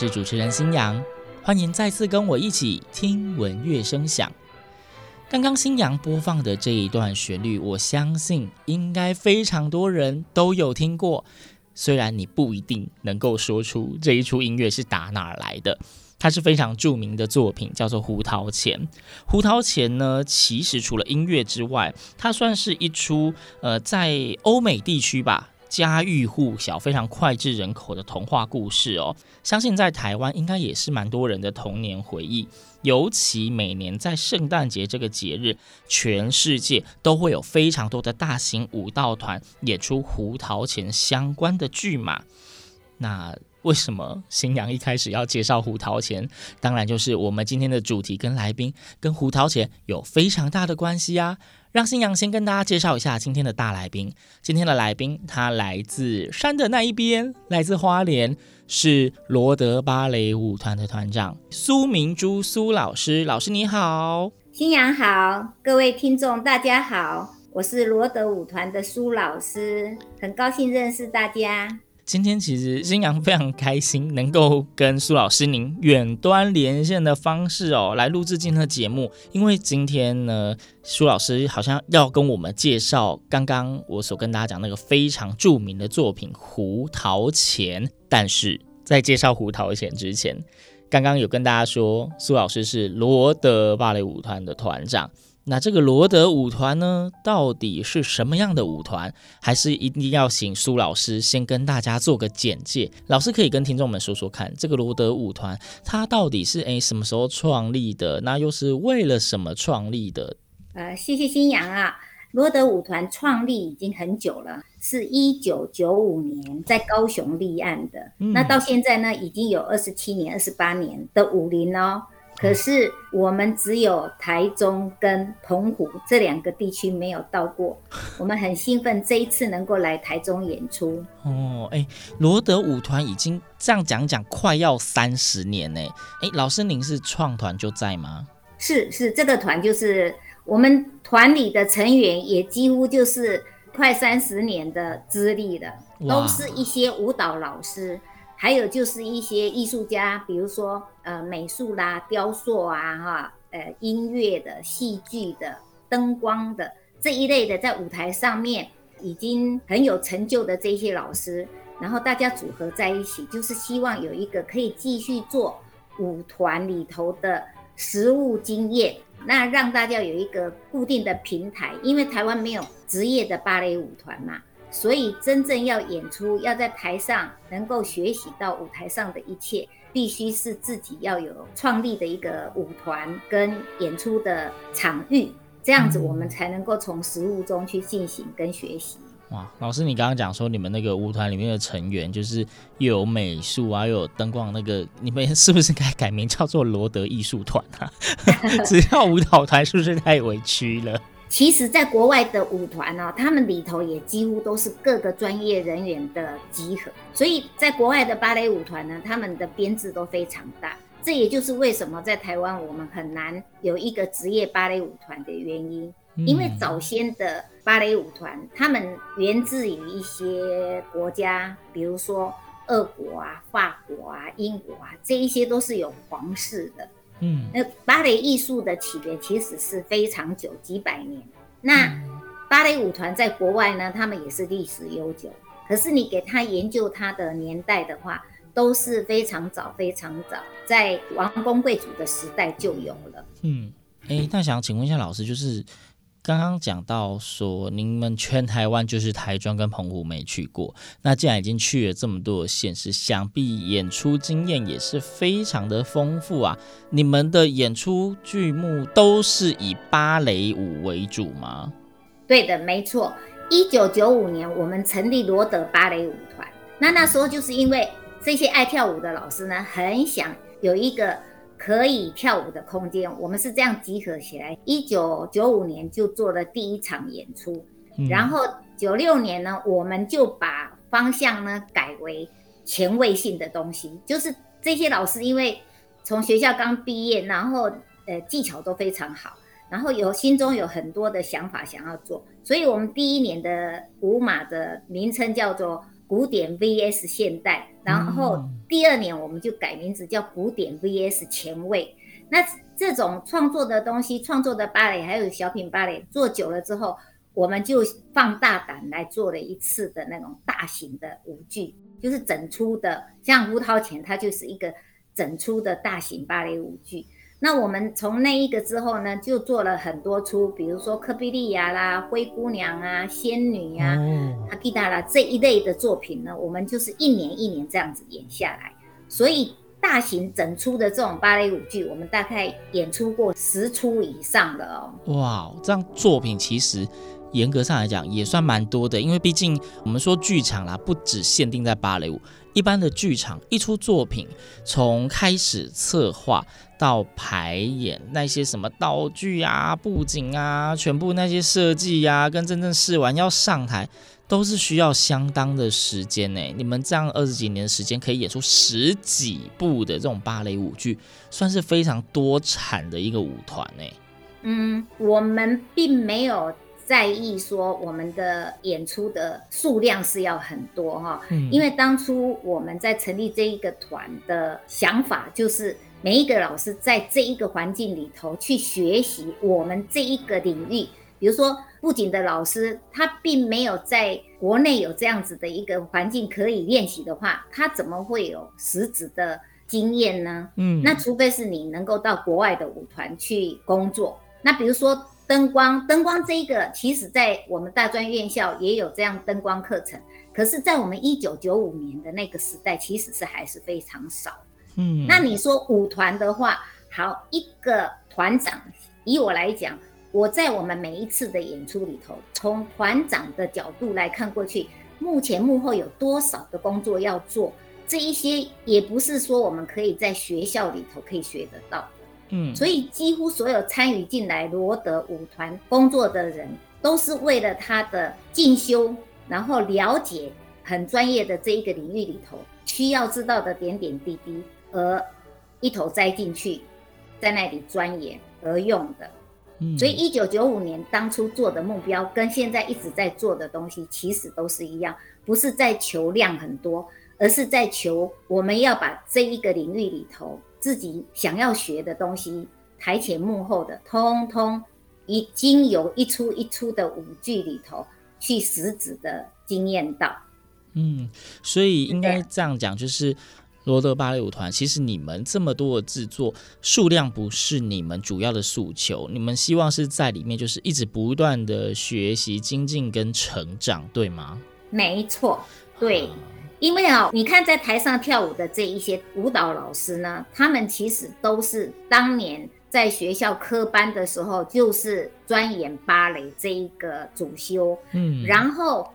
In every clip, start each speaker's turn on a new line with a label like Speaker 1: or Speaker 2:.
Speaker 1: 是主持人新阳，欢迎再次跟我一起听闻乐声响。刚刚新阳播放的这一段旋律，我相信应该非常多人都有听过。虽然你不一定能够说出这一出音乐是打哪儿来的，它是非常著名的作品，叫做《胡桃钳》。《胡桃钳》呢，其实除了音乐之外，它算是一出呃，在欧美地区吧。家喻户晓、非常脍炙人口的童话故事哦，相信在台湾应该也是蛮多人的童年回忆。尤其每年在圣诞节这个节日，全世界都会有非常多的大型舞蹈团演出胡桃钳相关的剧码。那为什么新娘一开始要介绍胡桃钳？当然就是我们今天的主题跟来宾跟胡桃钳有非常大的关系啊。让星洋先跟大家介绍一下今天的大来宾。今天的来宾，他来自山的那一边，来自花莲，是罗德芭蕾舞团的团长苏明珠苏老师。老师你好，
Speaker 2: 星洋好，各位听众大家好，我是罗德舞团的苏老师，很高兴认识大家。
Speaker 1: 今天其实星洋非常开心，能够跟苏老师您远端连线的方式哦，来录制今天的节目。因为今天呢，苏老师好像要跟我们介绍刚刚我所跟大家讲那个非常著名的作品《胡桃钳》。但是在介绍《胡桃钳》之前，刚刚有跟大家说，苏老师是罗德芭蕾舞团的团长。那这个罗德舞团呢，到底是什么样的舞团？还是一定要请苏老师先跟大家做个简介？老师可以跟听众们说说看，这个罗德舞团它到底是诶什么时候创立的？那又是为了什么创立的？
Speaker 2: 呃，谢谢新阳啊，罗德舞团创立已经很久了，是一九九五年在高雄立案的。嗯、那到现在呢，已经有二十七年、二十八年的舞龄哦。可是我们只有台中跟澎湖这两个地区没有到过，我们很兴奋这一次能够来台中演出。
Speaker 1: 哦，哎，罗德舞团已经这样讲讲快要三十年呢。哎，老师您是创团就在吗？
Speaker 2: 是是，这个团就是我们团里的成员也几乎就是快三十年的资历了，都是一些舞蹈老师。还有就是一些艺术家，比如说呃美术啦、雕塑啊、哈呃音乐的、戏剧的、灯光的这一类的，在舞台上面已经很有成就的这些老师，然后大家组合在一起，就是希望有一个可以继续做舞团里头的实务经验，那让大家有一个固定的平台，因为台湾没有职业的芭蕾舞团嘛。所以，真正要演出，要在台上能够学习到舞台上的一切，必须是自己要有创立的一个舞团跟演出的场域，这样子我们才能够从实务中去进行跟学习。
Speaker 1: 哇，老师，你刚刚讲说你们那个舞团里面的成员就是又有美术啊，又有灯光，那个 你们是不是该改名叫做罗德艺术团啊？只要舞蹈团是不是太委屈了？
Speaker 2: 其实，在国外的舞团呢，他们里头也几乎都是各个专业人员的集合，所以在国外的芭蕾舞团呢，他们的编制都非常大。这也就是为什么在台湾我们很难有一个职业芭蕾舞团的原因，因为早先的芭蕾舞团，他们源自于一些国家，比如说俄国啊、法国啊、英国啊，这一些都是有皇室的。嗯，那芭蕾艺术的起源其实是非常久，几百年。那芭蕾舞团在国外呢，他们也是历史悠久。可是你给他研究他的年代的话，都是非常早、非常早，在王公贵族的时代就有了。
Speaker 1: 嗯，哎、欸，那想请问一下老师，就是。刚刚讲到说，你们全台湾就是台中跟澎湖没去过，那既然已经去了这么多的县市，想必演出经验也是非常的丰富啊。你们的演出剧目都是以芭蕾舞为主吗？
Speaker 2: 对的，没错。一九九五年我们成立罗德芭蕾舞团，那那时候就是因为这些爱跳舞的老师呢，很想有一个。可以跳舞的空间，我们是这样集合起来。一九九五年就做了第一场演出，嗯、然后九六年呢，我们就把方向呢改为前卫性的东西，就是这些老师因为从学校刚毕业，然后呃技巧都非常好，然后有心中有很多的想法想要做，所以我们第一年的舞马的名称叫做。古典 VS 现代，然后第二年我们就改名字叫古典 VS 前卫。那这种创作的东西，创作的芭蕾还有小品芭蕾，做久了之后，我们就放大胆来做了一次的那种大型的舞剧，就是整出的，像胡桃钳，它就是一个整出的大型芭蕾舞剧。那我们从那一个之后呢，就做了很多出，比如说科比利亚啦、灰姑娘啊、仙女呀、啊、阿基达啦这一类的作品呢，我们就是一年一年这样子演下来。所以大型整出的这种芭蕾舞剧，我们大概演出过十出以上的哦。
Speaker 1: 哇，这样作品其实。严格上来讲也算蛮多的，因为毕竟我们说剧场啦，不只限定在芭蕾舞，一般的剧场一出作品，从开始策划到排演，那些什么道具啊、布景啊，全部那些设计呀，跟真正试完要上台，都是需要相当的时间呢。你们这样二十几年的时间，可以演出十几部的这种芭蕾舞剧，算是非常多产的一个舞团呢。
Speaker 2: 嗯，我们并没有。在意说我们的演出的数量是要很多哈，因为当初我们在成立这一个团的想法，就是每一个老师在这一个环境里头去学习我们这一个领域。比如说布景的老师，他并没有在国内有这样子的一个环境可以练习的话，他怎么会有实质的经验呢？嗯，那除非是你能够到国外的舞团去工作。那比如说。灯光，灯光这一个，其实在我们大专院校也有这样灯光课程，可是，在我们一九九五年的那个时代，其实是还是非常少。嗯，那你说舞团的话，好，一个团长，以我来讲，我在我们每一次的演出里头，从团长的角度来看过去，目前幕后有多少的工作要做，这一些也不是说我们可以在学校里头可以学得到。嗯，所以几乎所有参与进来罗德舞团工作的人，都是为了他的进修，然后了解很专业的这一个领域里头需要知道的点点滴滴，而一头栽进去，在那里钻研而用的。嗯，所以一九九五年当初做的目标，跟现在一直在做的东西，其实都是一样，不是在求量很多，而是在求我们要把这一个领域里头自己想要学的东西，台前幕后的，通通已经有一出一出的舞剧里头去实质的经验到。
Speaker 1: 嗯，所以应该这样讲，就是。罗德芭蕾舞团，其实你们这么多的制作数量不是你们主要的诉求，你们希望是在里面就是一直不断的学习、精进跟成长，对吗？
Speaker 2: 没错，对，因为啊，你看在台上跳舞的这一些舞蹈老师呢，他们其实都是当年在学校科班的时候就是钻研芭蕾这一个主修，嗯，然后。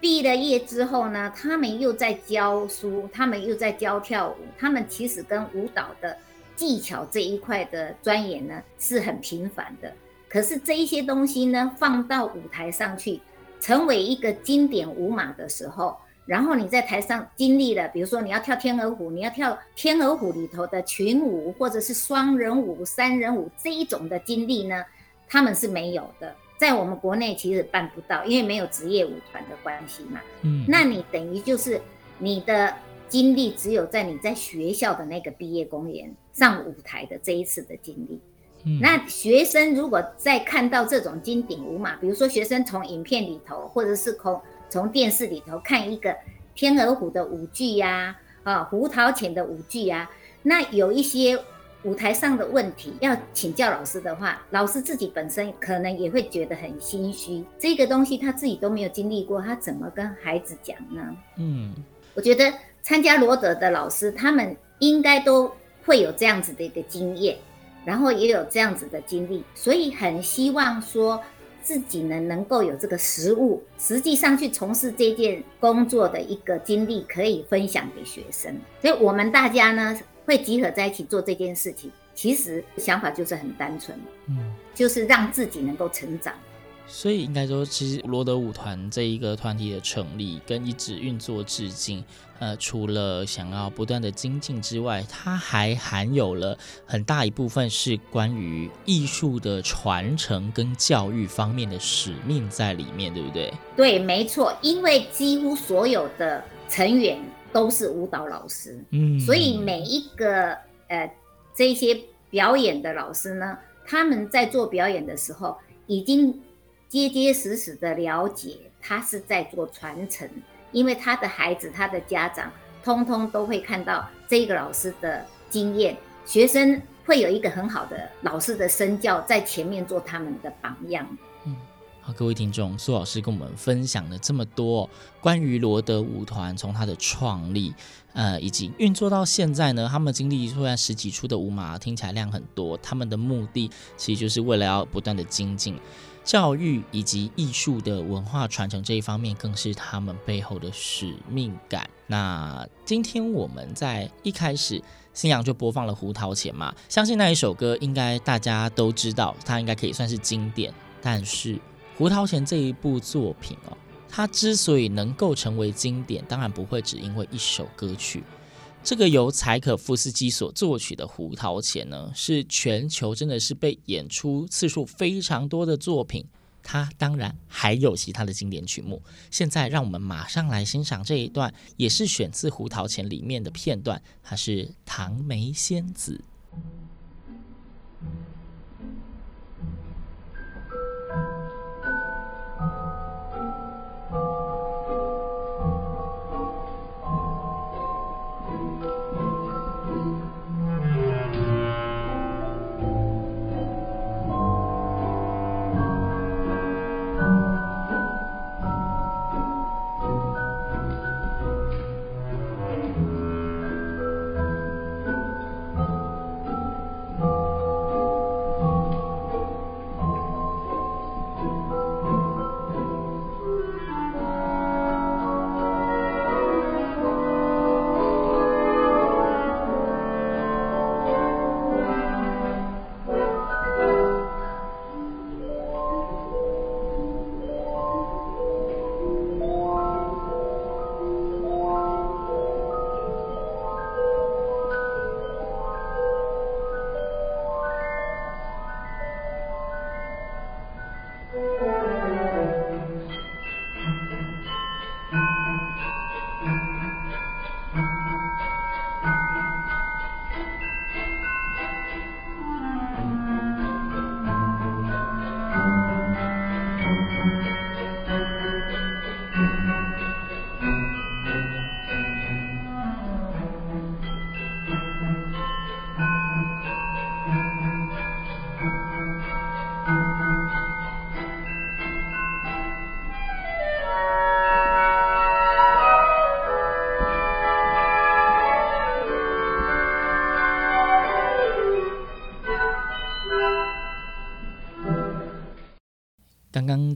Speaker 2: 毕了业之后呢，他们又在教书，他们又在教跳舞，他们其实跟舞蹈的技巧这一块的钻研呢是很频繁的。可是这一些东西呢，放到舞台上去，成为一个经典舞码的时候，然后你在台上经历了，比如说你要跳天鹅湖，你要跳天鹅湖里头的群舞，或者是双人舞、三人舞这一种的经历呢，他们是没有的。在我们国内其实办不到，因为没有职业舞团的关系嘛。嗯，那你等于就是你的经历只有在你在学校的那个毕业公演上舞台的这一次的经历。嗯，那学生如果在看到这种经典舞马，比如说学生从影片里头，或者是从从电视里头看一个天鹅湖的舞剧呀，啊，胡桃钳的舞剧呀，那有一些。舞台上的问题要请教老师的话，老师自己本身可能也会觉得很心虚。这个东西他自己都没有经历过，他怎么跟孩子讲呢？嗯，我觉得参加罗德的老师，他们应该都会有这样子的一个经验，然后也有这样子的经历，所以很希望说自己呢能够有这个实物，实际上去从事这件工作的一个经历，可以分享给学生。所以我们大家呢。会集合在一起做这件事情，其实想法就是很单纯，嗯，就是让自己能够成长。
Speaker 1: 所以应该说，其实罗德舞团这一个团体的成立跟一直运作至今，呃，除了想要不断的精进之外，它还含有了很大一部分是关于艺术的传承跟教育方面的使命在里面，对不对？
Speaker 2: 对，没错，因为几乎所有的成员。都是舞蹈老师，嗯，所以每一个呃这些表演的老师呢，他们在做表演的时候，已经结结实实的了解他是在做传承，因为他的孩子、他的家长，通通都会看到这个老师的经验，学生会有一个很好的老师的身教在前面做他们的榜样。
Speaker 1: 嗯，好各位听众，苏老师跟我们分享了这么多关于罗德舞团从它的创立，呃，以及运作到现在呢，他们经历出来十几出的舞码，听起来量很多。他们的目的其实就是为了要不断的精进教育以及艺术的文化传承这一方面，更是他们背后的使命感。那今天我们在一开始，新阳就播放了《胡桃钳》嘛，相信那一首歌应该大家都知道，它应该可以算是经典，但是。胡桃钳这一部作品哦，它之所以能够成为经典，当然不会只因为一首歌曲。这个由柴可夫斯基所作曲的《胡桃钳》呢，是全球真的是被演出次数非常多的作品。它当然还有其他的经典曲目。现在让我们马上来欣赏这一段，也是选自《胡桃钳》里面的片段，它是《唐梅仙子》。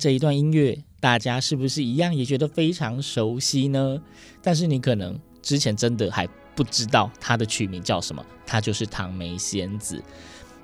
Speaker 1: 这一段音乐，大家是不是一样也觉得非常熟悉呢？但是你可能之前真的还不知道它的曲名叫什么，它就是《唐梅仙子》。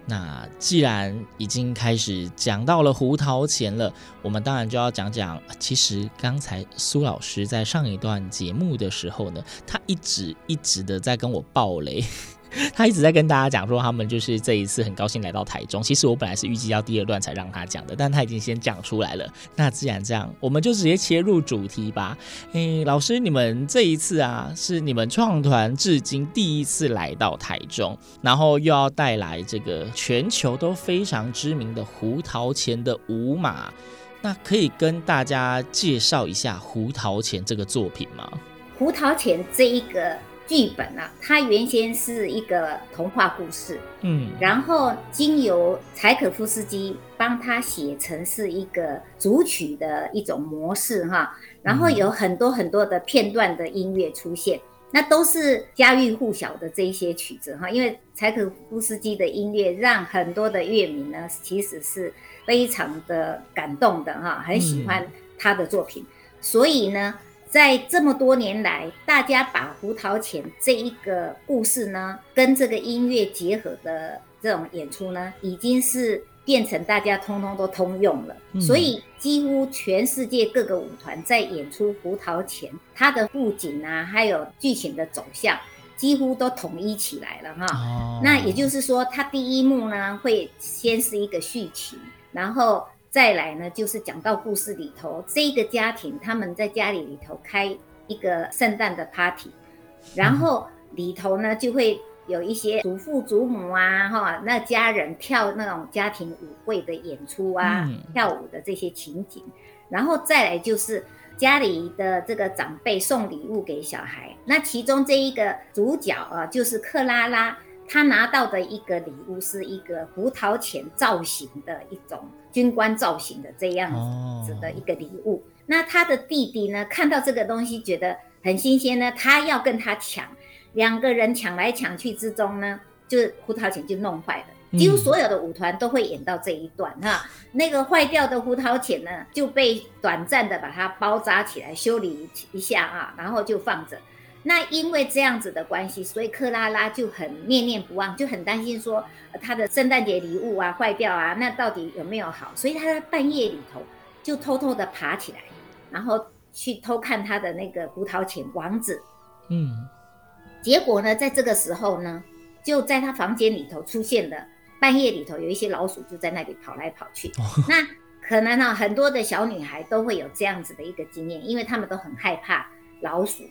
Speaker 1: 那既然已经开始讲到了胡桃钳了，我们当然就要讲讲。其实刚才苏老师在上一段节目的时候呢，他一直一直的在跟我爆雷。他一直在跟大家讲说，他们就是这一次很高兴来到台中。其实我本来是预计要第二段才让他讲的，但他已经先讲出来了。那既然这样，我们就直接切入主题吧。诶，老师，你们这一次啊，是你们创团至今第一次来到台中，然后又要带来这个全球都非常知名的胡桃钳的舞马。那可以跟大家介绍一下胡桃钳这个作品吗？
Speaker 2: 胡桃钳这一个。剧本啊，它原先是一个童话故事，嗯，然后经由柴可夫斯基帮他写成是一个组曲的一种模式哈，然后有很多很多的片段的音乐出现，那都是家喻户晓的这一些曲子哈，因为柴可夫斯基的音乐让很多的乐迷呢，其实是非常的感动的哈，很喜欢他的作品，所以呢。在这么多年来，大家把胡桃钳这一个故事呢，跟这个音乐结合的这种演出呢，已经是变成大家通通都通用了。嗯、所以几乎全世界各个舞团在演出胡桃钳，它的布景啊，还有剧情的走向，几乎都统一起来了哈。哦、那也就是说，它第一幕呢，会先是一个序曲，然后。再来呢，就是讲到故事里头，这一个家庭他们在家里里头开一个圣诞的 party，然后里头呢就会有一些祖父祖母啊，哈，那家人跳那种家庭舞会的演出啊，嗯、跳舞的这些情景，然后再来就是家里的这个长辈送礼物给小孩，那其中这一个主角啊，就是克拉拉。他拿到的一个礼物是一个胡桃钳造型的一种军官造型的这样子的一个礼物。Oh. 那他的弟弟呢，看到这个东西觉得很新鲜呢，他要跟他抢，两个人抢来抢去之中呢，就是胡桃钳就弄坏了。几乎所有的舞团都会演到这一段哈，嗯、那个坏掉的胡桃钳呢，就被短暂的把它包扎起来修理一下啊，然后就放着。那因为这样子的关系，所以克拉拉就很念念不忘，就很担心说她的圣诞节礼物啊坏掉啊，那到底有没有好？所以她在半夜里头就偷偷的爬起来，然后去偷看她的那个胡桃钳王子。嗯，结果呢，在这个时候呢，就在她房间里头出现了半夜里头有一些老鼠就在那里跑来跑去。那可能呢，很多的小女孩都会有这样子的一个经验，因为她们都很害怕老鼠。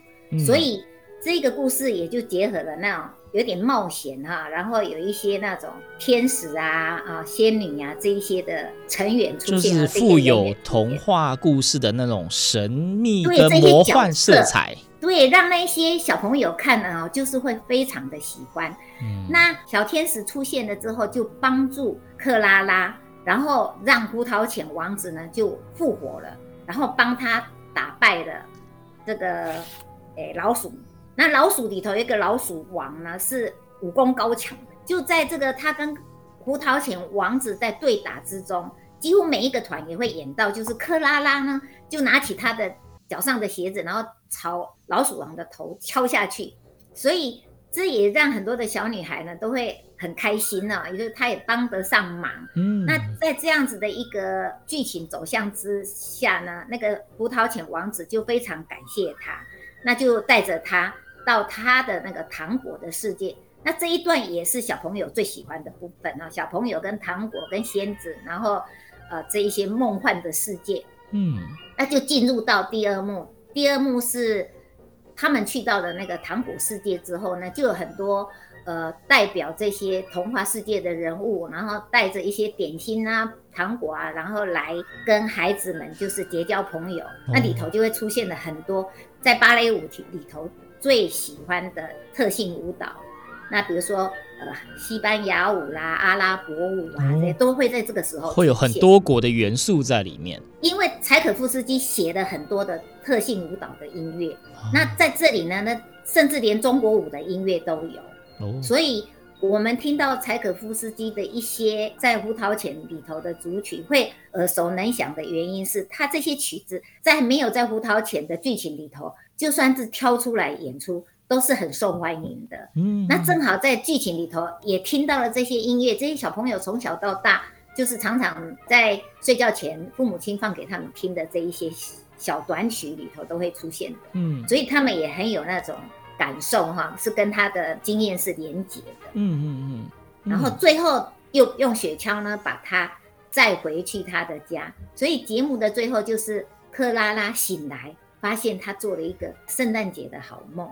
Speaker 2: 所以这个故事也就结合了那种有点冒险哈，然后有一些那种天使啊啊仙女啊这一些的成员出现，
Speaker 1: 就是富有童话故事的那种神秘的魔幻色彩。
Speaker 2: 对，让那些小朋友看了就是会非常的喜欢。嗯，那小天使出现了之后，就帮助克拉拉，然后让胡桃钳王子呢就复活了，然后帮他打败了这个。哎，老鼠，那老鼠里头有一个老鼠王呢，是武功高强的。就在这个他跟胡桃钳王子在对打之中，几乎每一个团也会演到，就是克拉拉呢就拿起他的脚上的鞋子，然后朝老鼠王的头敲下去。所以这也让很多的小女孩呢都会很开心呢，也就是她也帮得上忙。嗯，那在这样子的一个剧情走向之下呢，那个胡桃钳王子就非常感谢他。那就带着他到他的那个糖果的世界，那这一段也是小朋友最喜欢的部分啊，小朋友跟糖果跟仙子，然后呃这一些梦幻的世界，嗯，那就进入到第二幕。第二幕是他们去到了那个糖果世界之后呢，就有很多呃代表这些童话世界的人物，然后带着一些点心啊、糖果啊，然后来跟孩子们就是结交朋友。那里头就会出现了很多。在芭蕾舞里头最喜欢的特性舞蹈，那比如说呃西班牙舞啦、阿拉伯舞啊，这些都会在这个时候
Speaker 1: 会有很多国的元素在里面。
Speaker 2: 因为柴可夫斯基写了很多的特性舞蹈的音乐，那在这里呢，那甚至连中国舞的音乐都有。哦，所以我们听到柴可夫斯基的一些在《胡桃钳》里头的组曲会耳熟能详的原因是，他这些曲子在没有在《胡桃钳》的剧情里头，就算是挑出来演出，都是很受欢迎的。嗯，那正好在剧情里头也听到了这些音乐，这些小朋友从小到大就是常常在睡觉前，父母亲放给他们听的这一些小短曲里头都会出现的。嗯，所以他们也很有那种。感受哈，是跟他的经验是连结的，嗯嗯嗯，然后最后又用雪橇呢把他载回去他的家，所以节目的最后就是克拉拉醒来，发现他做了一个圣诞节的好梦。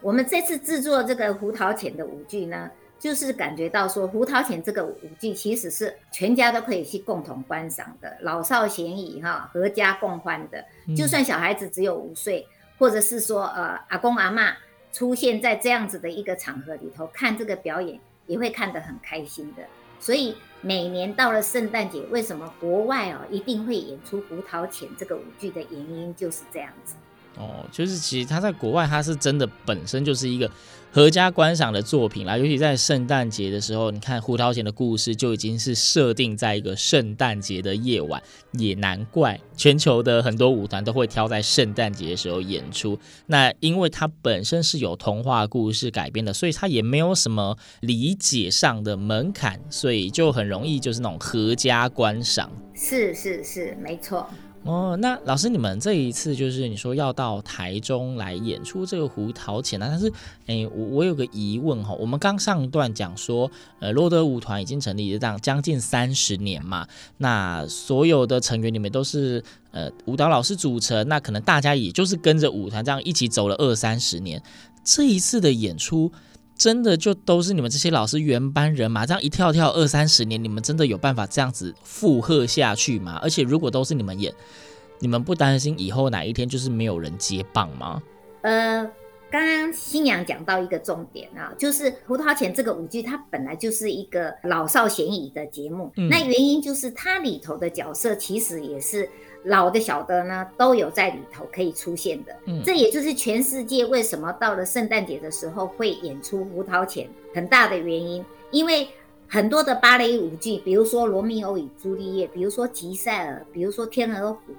Speaker 2: 我们这次制作这个《胡桃钳》的舞剧呢，就是感觉到说《胡桃钳》这个舞剧其实是全家都可以去共同观赏的，老少咸宜哈，合家共欢的。就算小孩子只有五岁，或者是说呃阿公阿嬷。出现在这样子的一个场合里头，看这个表演也会看得很开心的。所以每年到了圣诞节，为什么国外哦一定会演出《胡桃钳》这个舞剧的原因就是这样子。
Speaker 1: 哦，就是其实他在国外，他是真的本身就是一个合家观赏的作品啦。尤其在圣诞节的时候，你看胡桃钳的故事就已经是设定在一个圣诞节的夜晚，也难怪全球的很多舞团都会挑在圣诞节的时候演出。那因为它本身是有童话故事改编的，所以它也没有什么理解上的门槛，所以就很容易就是那种合家观赏。
Speaker 2: 是是是，没错。
Speaker 1: 哦，那老师，你们这一次就是你说要到台中来演出这个胡桃钳呢？但是，诶，我我有个疑问哈，我们刚上一段讲说，呃，罗德舞团已经成立这样将近三十年嘛，那所有的成员里面都是呃舞蹈老师组成，那可能大家也就是跟着舞团这样一起走了二三十年，这一次的演出。真的就都是你们这些老师原班人马，这样一跳跳二三十年，你们真的有办法这样子负荷下去吗？而且如果都是你们演，你们不担心以后哪一天就是没有人接棒吗？
Speaker 2: 呃，刚刚新娘讲到一个重点啊，就是《胡桃钳》这个舞剧，它本来就是一个老少咸宜的节目，嗯，那原因就是它里头的角色其实也是。老的小的呢，都有在里头可以出现的。嗯，这也就是全世界为什么到了圣诞节的时候会演出胡桃钳很大的原因。因为很多的芭蕾舞剧，比如说《罗密欧与朱丽叶》，比如说《吉赛尔》，比如说《天鹅湖》，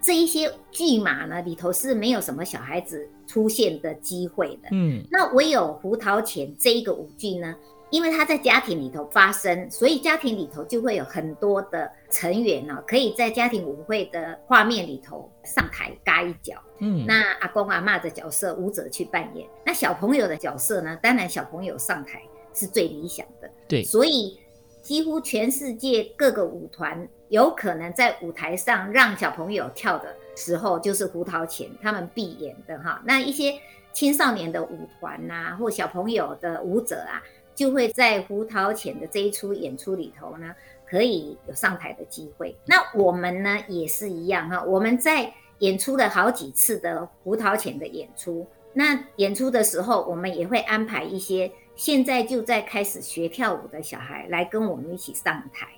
Speaker 2: 这一些剧码呢里头是没有什么小孩子出现的机会的。嗯，那唯有胡桃钳这一个舞剧呢。因为他在家庭里头发生，所以家庭里头就会有很多的成员呢，可以在家庭舞会的画面里头上台嘎一脚。嗯，那阿公阿嬷的角色舞者去扮演，那小朋友的角色呢？当然小朋友上台是最理想的。对，所以几乎全世界各个舞团有可能在舞台上让小朋友跳的时候，就是胡桃钳他们必演的哈。那一些青少年的舞团呐，或小朋友的舞者啊。就会在胡桃钳的这一出演出里头呢，可以有上台的机会。那我们呢也是一样哈，我们在演出了好几次的胡桃钳的演出。那演出的时候，我们也会安排一些现在就在开始学跳舞的小孩来跟我们一起上台。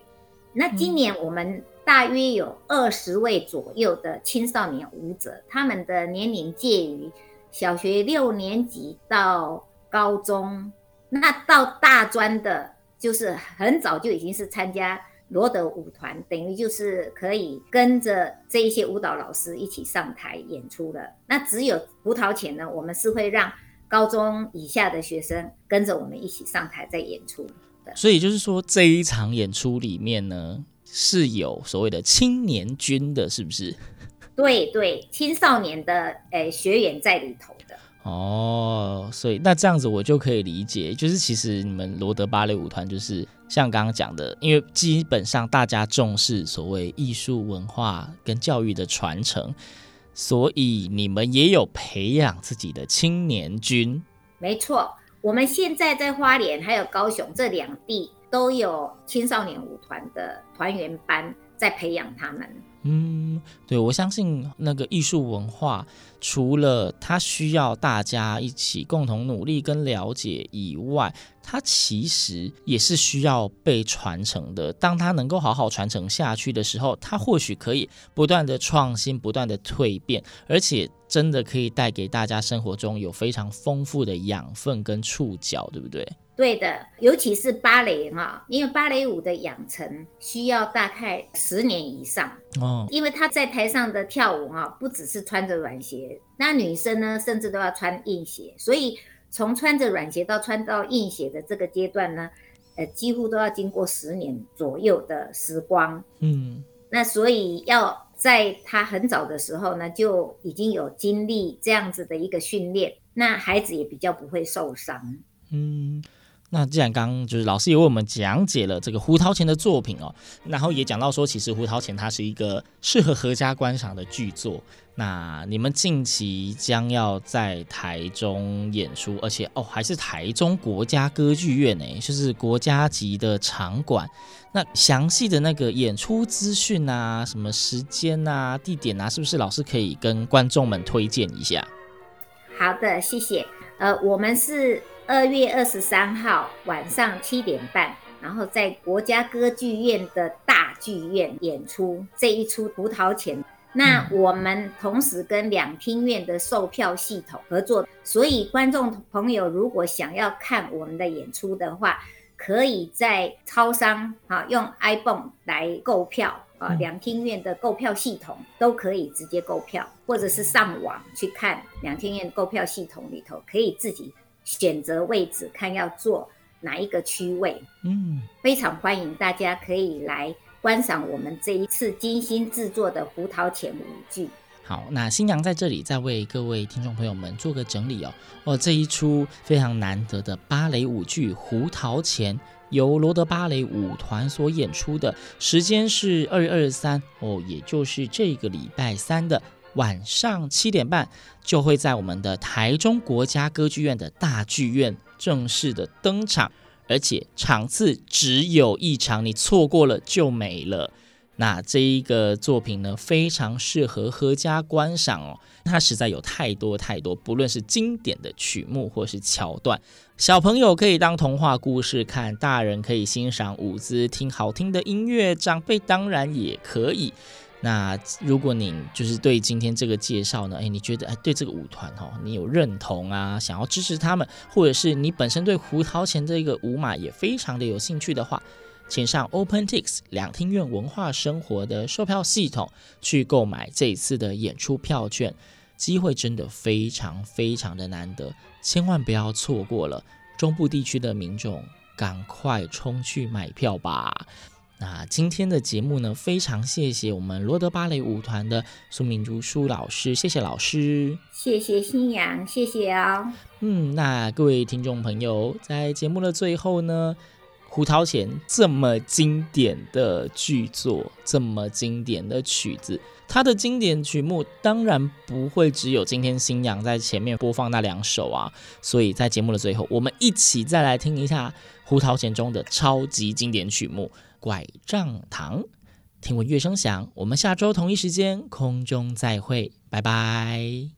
Speaker 2: 那今年我们大约有二十位左右的青少年舞者，他们的年龄介于小学六年级到高中。那到大专的，就是很早就已经是参加罗德舞团，等于就是可以跟着这一些舞蹈老师一起上台演出了。那只有胡桃钳呢，我们是会让高中以下的学生跟着我们一起上台再演出的。
Speaker 1: 所以就是说，这一场演出里面呢，是有所谓的青年军的，是不是？
Speaker 2: 对对，青少年的诶、欸、学员在里头的。
Speaker 1: 哦，所以那这样子我就可以理解，就是其实你们罗德芭蕾舞团就是像刚刚讲的，因为基本上大家重视所谓艺术文化跟教育的传承，所以你们也有培养自己的青年军。
Speaker 2: 没错，我们现在在花莲还有高雄这两地都有青少年舞团的团员班在培养他们。
Speaker 1: 嗯，对，我相信那个艺术文化，除了它需要大家一起共同努力跟了解以外，它其实也是需要被传承的。当它能够好好传承下去的时候，它或许可以不断的创新，不断的蜕变，而且真的可以带给大家生活中有非常丰富的养分跟触角，对不对？
Speaker 2: 对的，尤其是芭蕾哈，因为芭蕾舞的养成需要大概十年以上哦。因为他在台上的跳舞哈，不只是穿着软鞋，那女生呢，甚至都要穿硬鞋，所以从穿着软鞋到穿到硬鞋的这个阶段呢，呃，几乎都要经过十年左右的时光。嗯，那所以要在她很早的时候呢，就已经有经历这样子的一个训练，那孩子也比较不会受伤。嗯。
Speaker 1: 那既然刚就是老师也为我们讲解了这个胡桃钳的作品哦，然后也讲到说，其实胡桃钳它是一个适合合家观赏的剧作。那你们近期将要在台中演出，而且哦还是台中国家歌剧院呢，就是国家级的场馆。那详细的那个演出资讯啊，什么时间啊、地点啊，是不是老师可以跟观众们推荐一下？
Speaker 2: 好的，谢谢。呃，我们是。二月二十三号晚上七点半，然后在国家歌剧院的大剧院演出这一出《胡桃钳》。那我们同时跟两厅院的售票系统合作，所以观众朋友如果想要看我们的演出的话，可以在超商啊用 iPhone 来购票啊，两厅院的购票系统都可以直接购票，或者是上网去看两厅院购票系统里头可以自己。选择位置，看要坐哪一个区位。嗯，非常欢迎大家可以来观赏我们这一次精心制作的胡桃钳舞剧。
Speaker 1: 好，那新娘在这里再为各位听众朋友们做个整理哦。哦，这一出非常难得的芭蕾舞剧《胡桃钳》，由罗德芭蕾舞团所演出的，时间是二月二十三哦，也就是这个礼拜三的。晚上七点半就会在我们的台中国家歌剧院的大剧院正式的登场，而且场次只有一场，你错过了就没了。那这一个作品呢，非常适合阖家观赏哦，它实在有太多太多，不论是经典的曲目或是桥段，小朋友可以当童话故事看，大人可以欣赏舞姿，听好听的音乐，长辈当然也可以。那如果你就是对今天这个介绍呢，哎，你觉得哎对这个舞团哦，你有认同啊，想要支持他们，或者是你本身对胡桃钳这个舞马也非常的有兴趣的话，请上 OpenTix 两厅院文化生活的售票系统去购买这一次的演出票券，机会真的非常非常的难得，千万不要错过了。中部地区的民众赶快冲去买票吧。那今天的节目呢，非常谢谢我们罗德芭蕾舞团的苏明珠苏老师，谢谢老师，
Speaker 2: 谢谢新阳，谢谢啊、哦。
Speaker 1: 嗯，那各位听众朋友，在节目的最后呢，胡桃钳这么经典的剧作，这么经典的曲子，它的经典曲目当然不会只有今天新阳在前面播放那两首啊，所以在节目的最后，我们一起再来听一下胡桃钳中的超级经典曲目。拐杖糖听闻乐声响我们下周同一时间空中再会拜拜。